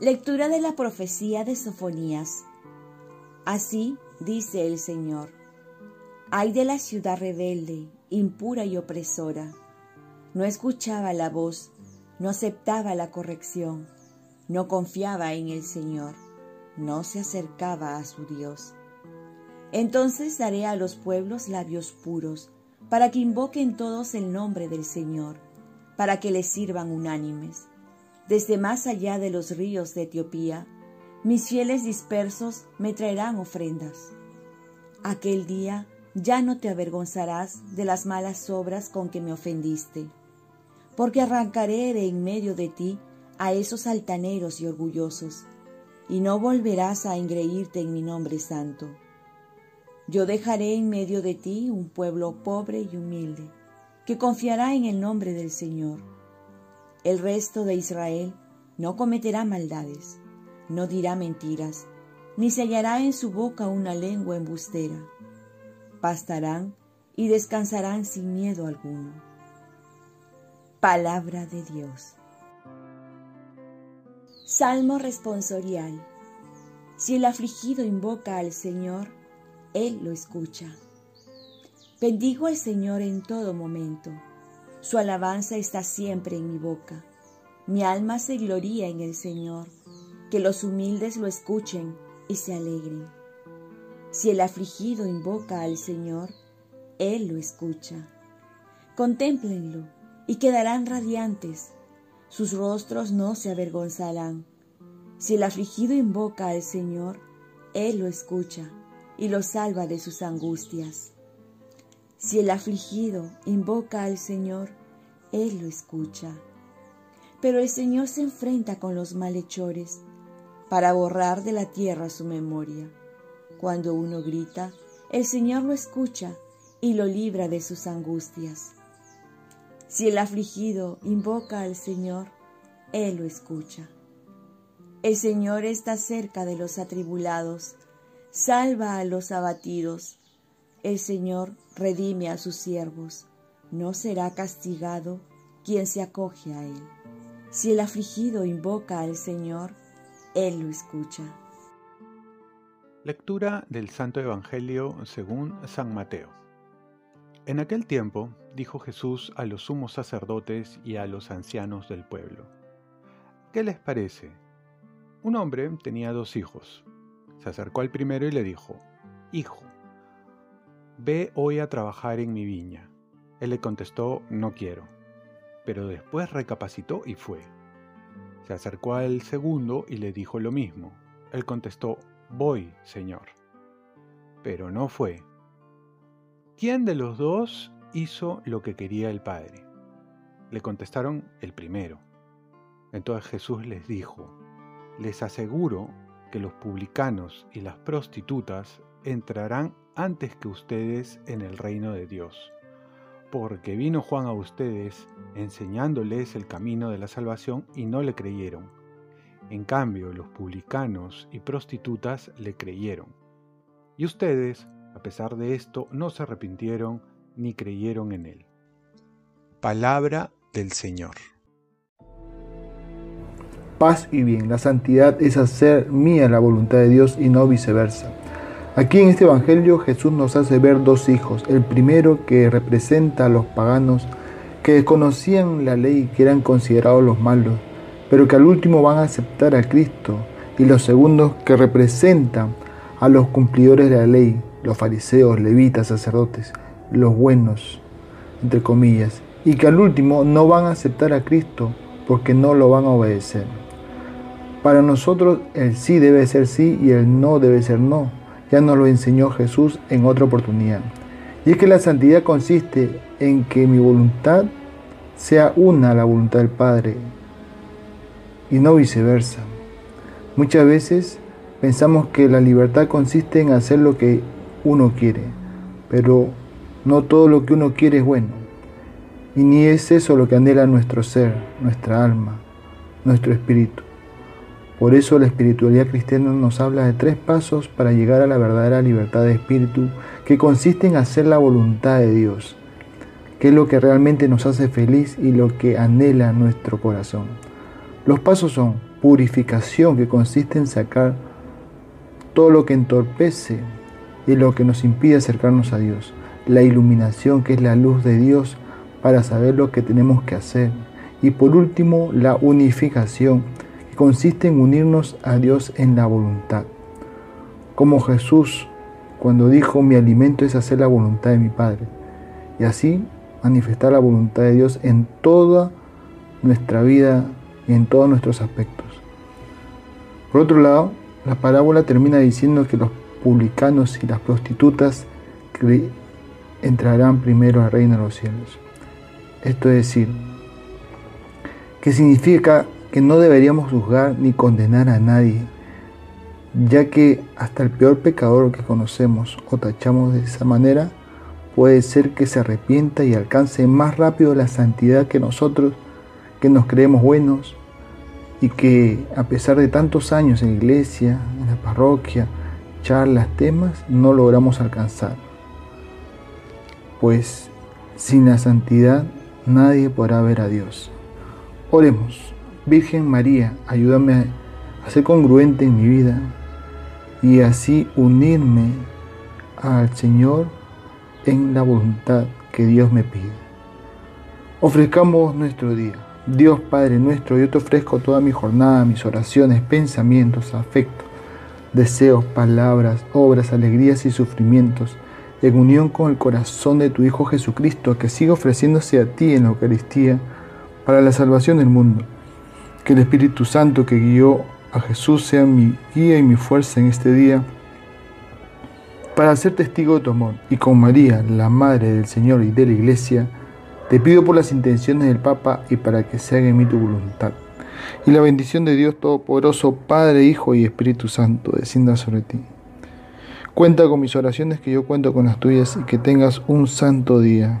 Lectura de la profecía de Sofonías. Así dice el Señor. Ay de la ciudad rebelde, impura y opresora. No escuchaba la voz, no aceptaba la corrección, no confiaba en el Señor, no se acercaba a su Dios. Entonces daré a los pueblos labios puros, para que invoquen todos el nombre del Señor, para que les sirvan unánimes desde más allá de los ríos de Etiopía, mis fieles dispersos me traerán ofrendas. Aquel día ya no te avergonzarás de las malas obras con que me ofendiste, porque arrancaré de en medio de ti a esos altaneros y orgullosos, y no volverás a engreírte en mi nombre santo. Yo dejaré en medio de ti un pueblo pobre y humilde, que confiará en el nombre del Señor el resto de Israel no cometerá maldades, no dirá mentiras, ni se hallará en su boca una lengua embustera. Pastarán y descansarán sin miedo alguno. Palabra de Dios. Salmo responsorial. Si el afligido invoca al Señor, Él lo escucha. Bendigo al Señor en todo momento su alabanza está siempre en mi boca. Mi alma se gloría en el Señor. Que los humildes lo escuchen y se alegren. Si el afligido invoca al Señor, Él lo escucha. Contémplenlo y quedarán radiantes. Sus rostros no se avergonzarán. Si el afligido invoca al Señor, Él lo escucha y lo salva de sus angustias. Si el afligido invoca al Señor, Él lo escucha. Pero el Señor se enfrenta con los malhechores para borrar de la tierra su memoria. Cuando uno grita, el Señor lo escucha y lo libra de sus angustias. Si el afligido invoca al Señor, Él lo escucha. El Señor está cerca de los atribulados, salva a los abatidos el Señor redime a sus siervos, no será castigado quien se acoge a Él. Si el afligido invoca al Señor, Él lo escucha. Lectura del Santo Evangelio según San Mateo. En aquel tiempo dijo Jesús a los sumos sacerdotes y a los ancianos del pueblo, ¿qué les parece? Un hombre tenía dos hijos. Se acercó al primero y le dijo, Hijo, Ve hoy a trabajar en mi viña. Él le contestó, no quiero. Pero después recapacitó y fue. Se acercó al segundo y le dijo lo mismo. Él contestó, voy, Señor. Pero no fue. ¿Quién de los dos hizo lo que quería el Padre? Le contestaron el primero. Entonces Jesús les dijo, les aseguro que los publicanos y las prostitutas entrarán antes que ustedes en el reino de Dios. Porque vino Juan a ustedes enseñándoles el camino de la salvación y no le creyeron. En cambio, los publicanos y prostitutas le creyeron. Y ustedes, a pesar de esto, no se arrepintieron ni creyeron en él. Palabra del Señor. Paz y bien, la santidad es hacer mía la voluntad de Dios y no viceversa. Aquí en este Evangelio Jesús nos hace ver dos hijos. El primero que representa a los paganos que desconocían la ley y que eran considerados los malos, pero que al último van a aceptar a Cristo. Y los segundos que representan a los cumplidores de la ley, los fariseos, levitas, sacerdotes, los buenos, entre comillas, y que al último no van a aceptar a Cristo porque no lo van a obedecer. Para nosotros el sí debe ser sí y el no debe ser no ya nos lo enseñó Jesús en otra oportunidad. Y es que la santidad consiste en que mi voluntad sea una a la voluntad del Padre y no viceversa. Muchas veces pensamos que la libertad consiste en hacer lo que uno quiere, pero no todo lo que uno quiere es bueno. Y ni es eso lo que anhela nuestro ser, nuestra alma, nuestro espíritu. Por eso la espiritualidad cristiana nos habla de tres pasos para llegar a la verdadera libertad de espíritu, que consiste en hacer la voluntad de Dios, que es lo que realmente nos hace feliz y lo que anhela nuestro corazón. Los pasos son, purificación que consiste en sacar todo lo que entorpece y lo que nos impide acercarnos a Dios. La iluminación que es la luz de Dios para saber lo que tenemos que hacer. Y por último, la unificación consiste en unirnos a Dios en la voluntad. Como Jesús cuando dijo mi alimento es hacer la voluntad de mi Padre. Y así manifestar la voluntad de Dios en toda nuestra vida y en todos nuestros aspectos. Por otro lado, la parábola termina diciendo que los publicanos y las prostitutas entrarán primero al reino de los cielos. Esto es decir, que significa que no deberíamos juzgar ni condenar a nadie, ya que hasta el peor pecador que conocemos o tachamos de esa manera puede ser que se arrepienta y alcance más rápido la santidad que nosotros, que nos creemos buenos y que a pesar de tantos años en la iglesia, en la parroquia, charlas, temas, no logramos alcanzar. Pues sin la santidad nadie podrá ver a Dios. Oremos, Virgen María, ayúdame a ser congruente en mi vida y así unirme al Señor en la voluntad que Dios me pide. Ofrezcamos nuestro día. Dios Padre nuestro, yo te ofrezco toda mi jornada, mis oraciones, pensamientos, afectos, deseos, palabras, obras, alegrías y sufrimientos, en unión con el corazón de tu Hijo Jesucristo, que siga ofreciéndose a ti en la Eucaristía para la salvación del mundo. Que el Espíritu Santo que guió a Jesús sea mi guía y mi fuerza en este día para ser testigo de tu amor. Y con María, la Madre del Señor y de la Iglesia, te pido por las intenciones del Papa y para que se haga en mí tu voluntad. Y la bendición de Dios Todopoderoso, Padre, Hijo y Espíritu Santo, descienda sobre ti. Cuenta con mis oraciones que yo cuento con las tuyas y que tengas un santo día.